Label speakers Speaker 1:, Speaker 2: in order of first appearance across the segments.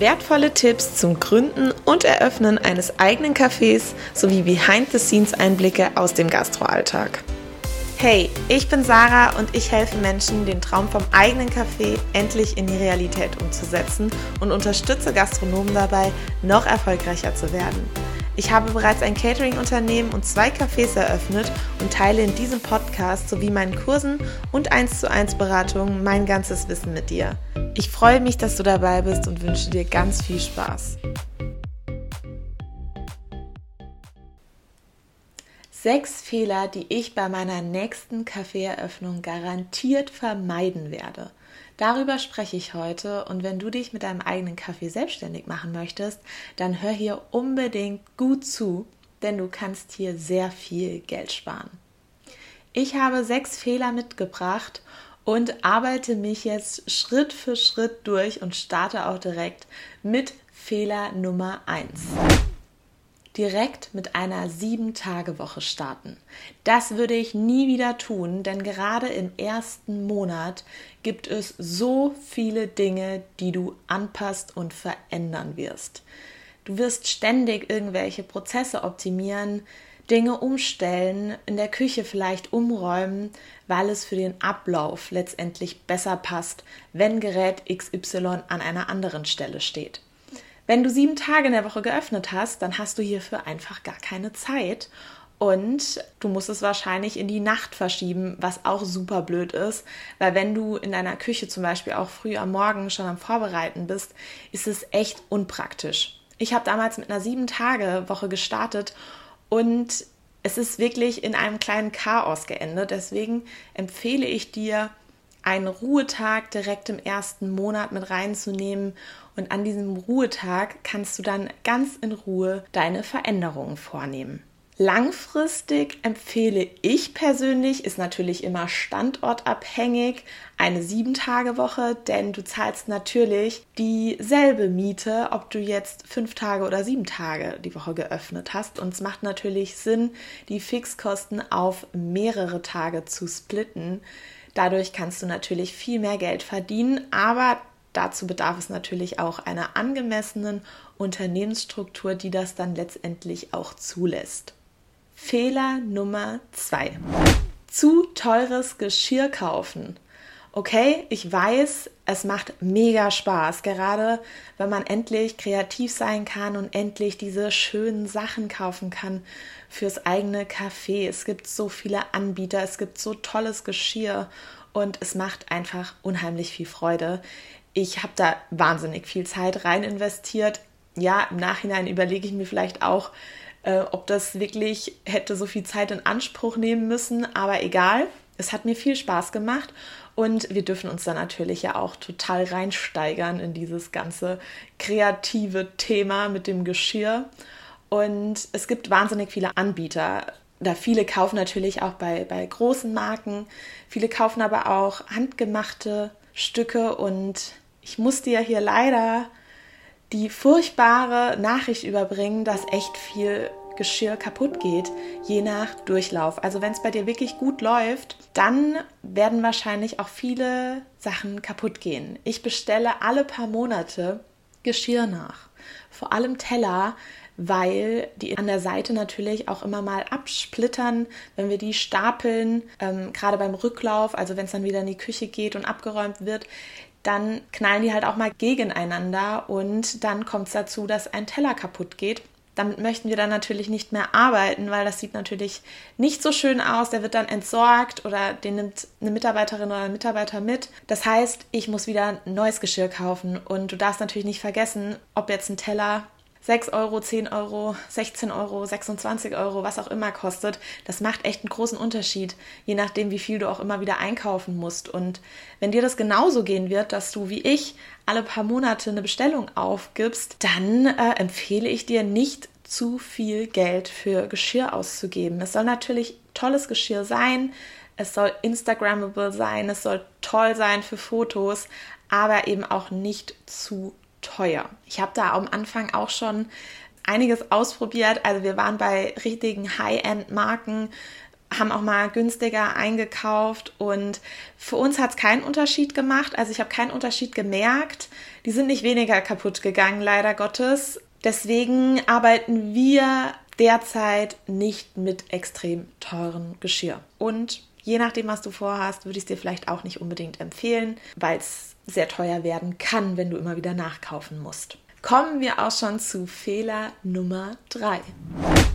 Speaker 1: Wertvolle Tipps zum Gründen und Eröffnen eines eigenen Cafés sowie Behind-the-Scenes-Einblicke aus dem Gastroalltag. Hey, ich bin Sarah und ich helfe Menschen, den Traum vom eigenen Café endlich in die Realität umzusetzen und unterstütze Gastronomen dabei, noch erfolgreicher zu werden. Ich habe bereits ein Catering-Unternehmen und zwei Cafés eröffnet und teile in diesem Podcast sowie meinen Kursen und 1 zu 1 Beratungen mein ganzes Wissen mit dir. Ich freue mich, dass du dabei bist und wünsche dir ganz viel Spaß. Sechs Fehler, die ich bei meiner nächsten Kaffeeeröffnung garantiert vermeiden werde. Darüber spreche ich heute und wenn du dich mit deinem eigenen Kaffee selbstständig machen möchtest, dann hör hier unbedingt gut zu, denn du kannst hier sehr viel Geld sparen. Ich habe sechs Fehler mitgebracht und arbeite mich jetzt Schritt für Schritt durch und starte auch direkt mit Fehler Nummer 1 direkt mit einer Sieben-Tage-Woche starten. Das würde ich nie wieder tun, denn gerade im ersten Monat gibt es so viele Dinge, die du anpasst und verändern wirst. Du wirst ständig irgendwelche Prozesse optimieren, Dinge umstellen, in der Küche vielleicht umräumen, weil es für den Ablauf letztendlich besser passt, wenn Gerät XY an einer anderen Stelle steht. Wenn du sieben Tage in der Woche geöffnet hast, dann hast du hierfür einfach gar keine Zeit. Und du musst es wahrscheinlich in die Nacht verschieben, was auch super blöd ist, weil wenn du in deiner Küche zum Beispiel auch früh am Morgen schon am Vorbereiten bist, ist es echt unpraktisch. Ich habe damals mit einer sieben Tage Woche gestartet und es ist wirklich in einem kleinen Chaos geendet. Deswegen empfehle ich dir, einen Ruhetag direkt im ersten Monat mit reinzunehmen und an diesem Ruhetag kannst du dann ganz in Ruhe deine Veränderungen vornehmen. Langfristig empfehle ich persönlich, ist natürlich immer standortabhängig, eine 7-Tage-Woche, denn du zahlst natürlich dieselbe Miete, ob du jetzt 5 Tage oder 7 Tage die Woche geöffnet hast. Und es macht natürlich Sinn, die Fixkosten auf mehrere Tage zu splitten. Dadurch kannst du natürlich viel mehr Geld verdienen, aber dazu bedarf es natürlich auch einer angemessenen Unternehmensstruktur, die das dann letztendlich auch zulässt. Fehler Nummer zwei: Zu teures Geschirr kaufen. Okay, ich weiß, es macht mega Spaß, gerade wenn man endlich kreativ sein kann und endlich diese schönen Sachen kaufen kann fürs eigene Café. Es gibt so viele Anbieter, es gibt so tolles Geschirr und es macht einfach unheimlich viel Freude. Ich habe da wahnsinnig viel Zeit rein investiert. Ja, im Nachhinein überlege ich mir vielleicht auch, äh, ob das wirklich hätte so viel Zeit in Anspruch nehmen müssen, aber egal. Es hat mir viel Spaß gemacht und wir dürfen uns da natürlich ja auch total reinsteigern in dieses ganze kreative Thema mit dem Geschirr. Und es gibt wahnsinnig viele Anbieter. Da viele kaufen natürlich auch bei, bei großen Marken. Viele kaufen aber auch handgemachte Stücke und ich muss dir hier leider die furchtbare Nachricht überbringen, dass echt viel Geschirr kaputt geht, je nach Durchlauf. Also wenn es bei dir wirklich gut läuft, dann werden wahrscheinlich auch viele Sachen kaputt gehen. Ich bestelle alle paar Monate Geschirr nach. Vor allem Teller, weil die an der Seite natürlich auch immer mal absplittern, wenn wir die stapeln, ähm, gerade beim Rücklauf, also wenn es dann wieder in die Küche geht und abgeräumt wird, dann knallen die halt auch mal gegeneinander und dann kommt es dazu, dass ein Teller kaputt geht. Damit möchten wir dann natürlich nicht mehr arbeiten, weil das sieht natürlich nicht so schön aus. Der wird dann entsorgt oder den nimmt eine Mitarbeiterin oder ein Mitarbeiter mit. Das heißt, ich muss wieder neues Geschirr kaufen und du darfst natürlich nicht vergessen, ob jetzt ein Teller 6 Euro, 10 Euro, 16 Euro, 26 Euro, was auch immer kostet, das macht echt einen großen Unterschied, je nachdem, wie viel du auch immer wieder einkaufen musst. Und wenn dir das genauso gehen wird, dass du wie ich alle paar Monate eine Bestellung aufgibst, dann äh, empfehle ich dir nicht zu viel Geld für Geschirr auszugeben. Es soll natürlich tolles Geschirr sein, es soll Instagrammable sein, es soll toll sein für Fotos, aber eben auch nicht zu teuer. Ich habe da am Anfang auch schon einiges ausprobiert. Also wir waren bei richtigen High-End-Marken haben auch mal günstiger eingekauft und für uns hat es keinen Unterschied gemacht. Also ich habe keinen Unterschied gemerkt. Die sind nicht weniger kaputt gegangen, leider Gottes. Deswegen arbeiten wir derzeit nicht mit extrem teuren Geschirr. Und je nachdem, was du vorhast, würde ich es dir vielleicht auch nicht unbedingt empfehlen, weil es sehr teuer werden kann, wenn du immer wieder nachkaufen musst. Kommen wir auch schon zu Fehler Nummer 3.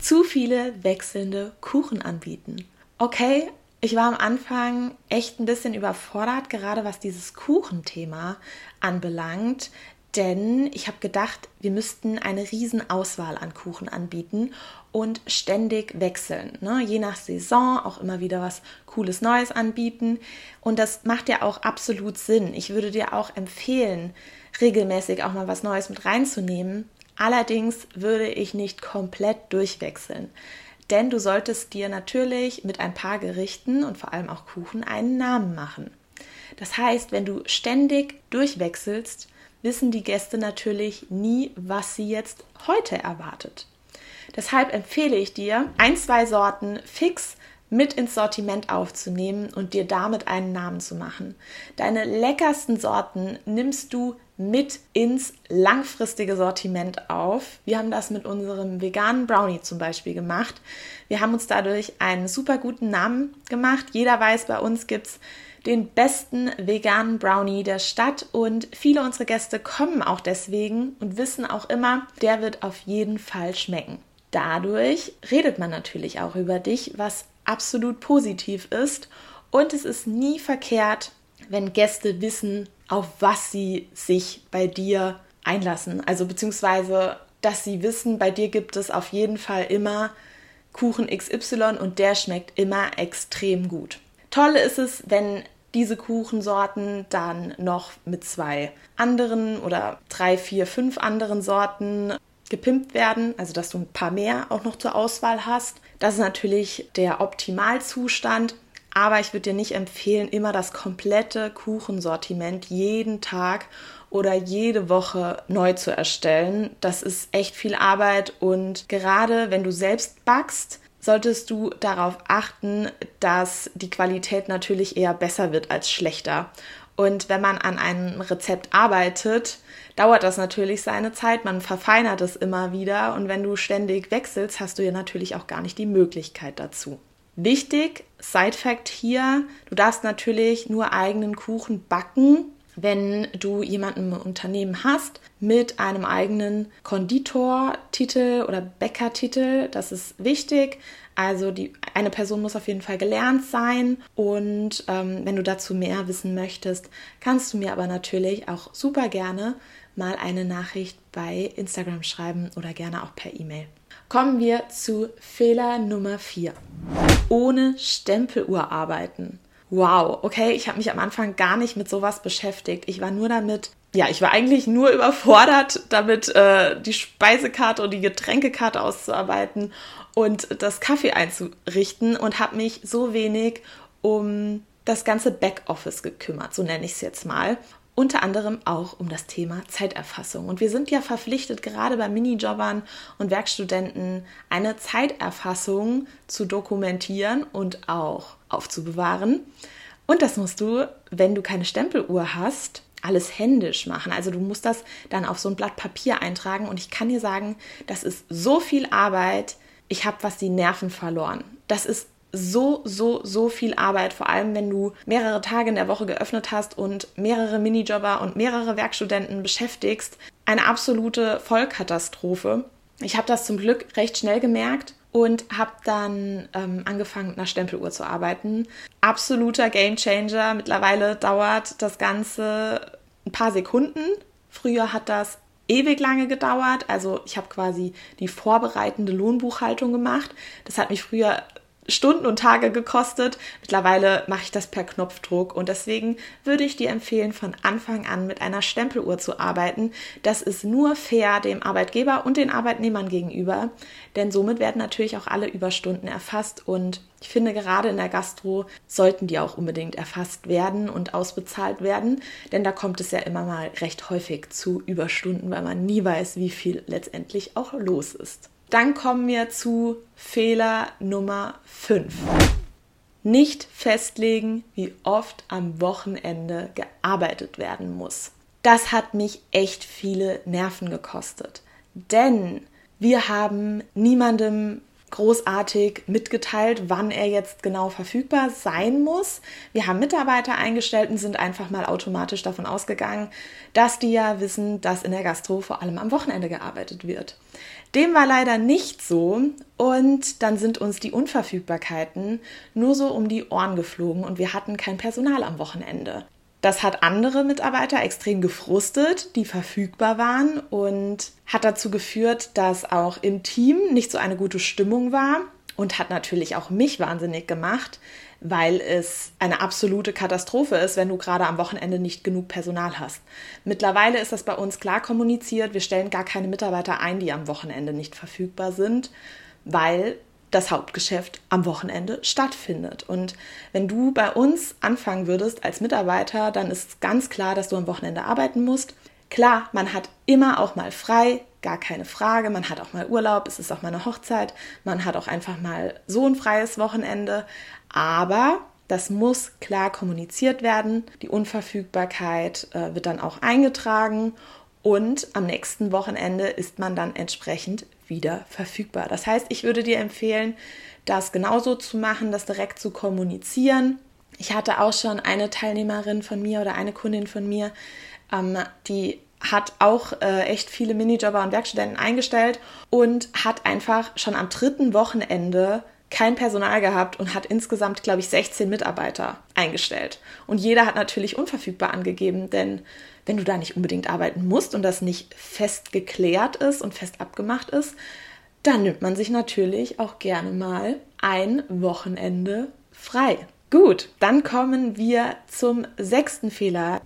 Speaker 1: Zu viele wechselnde Kuchen anbieten. Okay, ich war am Anfang echt ein bisschen überfordert, gerade was dieses Kuchenthema anbelangt, denn ich habe gedacht, wir müssten eine riesen Auswahl an Kuchen anbieten und ständig wechseln. Ne? Je nach Saison auch immer wieder was Cooles Neues anbieten. Und das macht ja auch absolut Sinn. Ich würde dir auch empfehlen, regelmäßig auch mal was Neues mit reinzunehmen. Allerdings würde ich nicht komplett durchwechseln. Denn du solltest dir natürlich mit ein paar Gerichten und vor allem auch Kuchen einen Namen machen. Das heißt, wenn du ständig durchwechselst, wissen die Gäste natürlich nie, was sie jetzt heute erwartet. Deshalb empfehle ich dir, ein, zwei Sorten fix mit ins Sortiment aufzunehmen und dir damit einen Namen zu machen. Deine leckersten Sorten nimmst du mit ins langfristige Sortiment auf. Wir haben das mit unserem veganen Brownie zum Beispiel gemacht. Wir haben uns dadurch einen super guten Namen gemacht. Jeder weiß, bei uns gibt es den besten veganen Brownie der Stadt und viele unserer Gäste kommen auch deswegen und wissen auch immer, der wird auf jeden Fall schmecken. Dadurch redet man natürlich auch über dich, was absolut positiv ist und es ist nie verkehrt, wenn Gäste wissen, auf was sie sich bei dir einlassen. Also beziehungsweise, dass sie wissen, bei dir gibt es auf jeden Fall immer Kuchen XY und der schmeckt immer extrem gut. Toll ist es, wenn diese Kuchensorten dann noch mit zwei anderen oder drei, vier, fünf anderen Sorten gepimpt werden, also dass du ein paar mehr auch noch zur Auswahl hast. Das ist natürlich der Optimalzustand. Aber ich würde dir nicht empfehlen, immer das komplette Kuchensortiment jeden Tag oder jede Woche neu zu erstellen. Das ist echt viel Arbeit und gerade wenn du selbst backst, solltest du darauf achten, dass die Qualität natürlich eher besser wird als schlechter. Und wenn man an einem Rezept arbeitet, dauert das natürlich seine Zeit. Man verfeinert es immer wieder. Und wenn du ständig wechselst, hast du ja natürlich auch gar nicht die Möglichkeit dazu. Wichtig, Side Fact hier, du darfst natürlich nur eigenen Kuchen backen, wenn du jemanden im Unternehmen hast mit einem eigenen Konditortitel oder Bäckertitel. Das ist wichtig. Also die, eine Person muss auf jeden Fall gelernt sein. Und ähm, wenn du dazu mehr wissen möchtest, kannst du mir aber natürlich auch super gerne mal eine Nachricht bei Instagram schreiben oder gerne auch per E-Mail. Kommen wir zu Fehler Nummer 4. Ohne Stempeluhr arbeiten. Wow, okay, ich habe mich am Anfang gar nicht mit sowas beschäftigt. Ich war nur damit, ja, ich war eigentlich nur überfordert, damit äh, die Speisekarte und die Getränkekarte auszuarbeiten und das Kaffee einzurichten und habe mich so wenig um das ganze Backoffice gekümmert, so nenne ich es jetzt mal unter anderem auch um das Thema Zeiterfassung. Und wir sind ja verpflichtet, gerade bei Minijobbern und Werkstudenten eine Zeiterfassung zu dokumentieren und auch aufzubewahren. Und das musst du, wenn du keine Stempeluhr hast, alles händisch machen. Also du musst das dann auf so ein Blatt Papier eintragen. Und ich kann dir sagen, das ist so viel Arbeit. Ich habe was die Nerven verloren. Das ist so, so, so viel Arbeit, vor allem wenn du mehrere Tage in der Woche geöffnet hast und mehrere Minijobber und mehrere Werkstudenten beschäftigst. Eine absolute Vollkatastrophe. Ich habe das zum Glück recht schnell gemerkt und habe dann ähm, angefangen mit einer Stempeluhr zu arbeiten. Absoluter Gamechanger. Mittlerweile dauert das Ganze ein paar Sekunden. Früher hat das ewig lange gedauert. Also ich habe quasi die vorbereitende Lohnbuchhaltung gemacht. Das hat mich früher Stunden und Tage gekostet. Mittlerweile mache ich das per Knopfdruck und deswegen würde ich dir empfehlen, von Anfang an mit einer Stempeluhr zu arbeiten. Das ist nur fair dem Arbeitgeber und den Arbeitnehmern gegenüber, denn somit werden natürlich auch alle Überstunden erfasst und ich finde, gerade in der Gastro sollten die auch unbedingt erfasst werden und ausbezahlt werden, denn da kommt es ja immer mal recht häufig zu Überstunden, weil man nie weiß, wie viel letztendlich auch los ist. Dann kommen wir zu Fehler Nummer 5. nicht festlegen, wie oft am Wochenende gearbeitet werden muss. Das hat mich echt viele Nerven gekostet. Denn wir haben niemandem großartig mitgeteilt, wann er jetzt genau verfügbar sein muss. Wir haben Mitarbeiter eingestellt und sind einfach mal automatisch davon ausgegangen, dass die ja wissen, dass in der Gastro vor allem am Wochenende gearbeitet wird. Dem war leider nicht so und dann sind uns die Unverfügbarkeiten nur so um die Ohren geflogen und wir hatten kein Personal am Wochenende. Das hat andere Mitarbeiter extrem gefrustet, die verfügbar waren und hat dazu geführt, dass auch im Team nicht so eine gute Stimmung war und hat natürlich auch mich wahnsinnig gemacht, weil es eine absolute Katastrophe ist, wenn du gerade am Wochenende nicht genug Personal hast. Mittlerweile ist das bei uns klar kommuniziert. Wir stellen gar keine Mitarbeiter ein, die am Wochenende nicht verfügbar sind, weil das Hauptgeschäft am Wochenende stattfindet. Und wenn du bei uns anfangen würdest als Mitarbeiter, dann ist ganz klar, dass du am Wochenende arbeiten musst. Klar, man hat immer auch mal frei, gar keine Frage. Man hat auch mal Urlaub, es ist auch mal eine Hochzeit. Man hat auch einfach mal so ein freies Wochenende. Aber das muss klar kommuniziert werden. Die Unverfügbarkeit äh, wird dann auch eingetragen und am nächsten Wochenende ist man dann entsprechend wieder verfügbar. Das heißt, ich würde dir empfehlen, das genauso zu machen, das direkt zu kommunizieren. Ich hatte auch schon eine Teilnehmerin von mir oder eine Kundin von mir, ähm, die hat auch äh, echt viele Minijobber und Werkstudenten eingestellt und hat einfach schon am dritten Wochenende kein Personal gehabt und hat insgesamt, glaube ich, 16 Mitarbeiter eingestellt. Und jeder hat natürlich unverfügbar angegeben, denn wenn du da nicht unbedingt arbeiten musst und das nicht fest geklärt ist und fest abgemacht ist, dann nimmt man sich natürlich auch gerne mal ein Wochenende frei. Gut, dann kommen wir zum sechsten Fehler.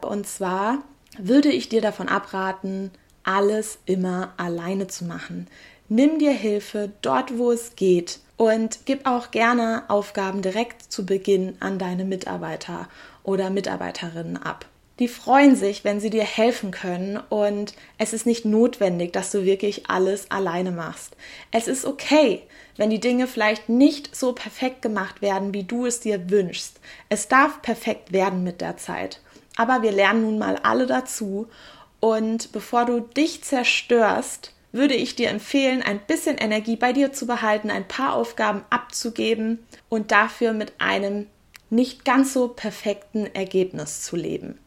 Speaker 1: Und zwar würde ich dir davon abraten, alles immer alleine zu machen. Nimm dir Hilfe dort, wo es geht und gib auch gerne Aufgaben direkt zu Beginn an deine Mitarbeiter oder Mitarbeiterinnen ab. Die freuen sich, wenn sie dir helfen können und es ist nicht notwendig, dass du wirklich alles alleine machst. Es ist okay, wenn die Dinge vielleicht nicht so perfekt gemacht werden, wie du es dir wünschst. Es darf perfekt werden mit der Zeit. Aber wir lernen nun mal alle dazu und bevor du dich zerstörst, würde ich dir empfehlen, ein bisschen Energie bei dir zu behalten, ein paar Aufgaben abzugeben und dafür mit einem nicht ganz so perfekten Ergebnis zu leben.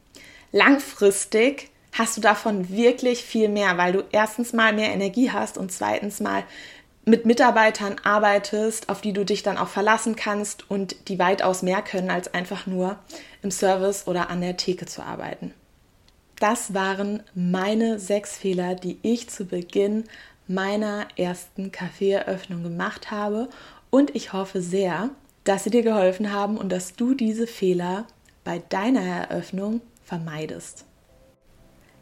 Speaker 1: Langfristig hast du davon wirklich viel mehr, weil du erstens mal mehr Energie hast und zweitens mal mit Mitarbeitern arbeitest, auf die du dich dann auch verlassen kannst und die weitaus mehr können, als einfach nur im Service oder an der Theke zu arbeiten. Das waren meine sechs Fehler, die ich zu Beginn meiner ersten Kaffeeeröffnung gemacht habe. Und ich hoffe sehr, dass sie dir geholfen haben und dass du diese Fehler bei deiner Eröffnung vermeidest.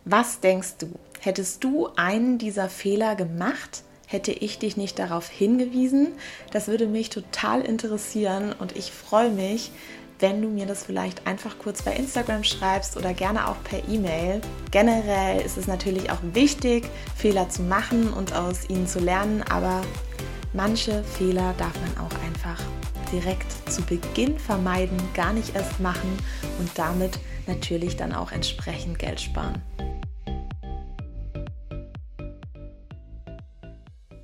Speaker 1: Was denkst du? Hättest du einen dieser Fehler gemacht? Hätte ich dich nicht darauf hingewiesen? Das würde mich total interessieren und ich freue mich, wenn du mir das vielleicht einfach kurz bei Instagram schreibst oder gerne auch per E-Mail. Generell ist es natürlich auch wichtig, Fehler zu machen und aus ihnen zu lernen, aber manche Fehler darf man auch einfach direkt zu Beginn vermeiden, gar nicht erst machen und damit natürlich dann auch entsprechend Geld sparen.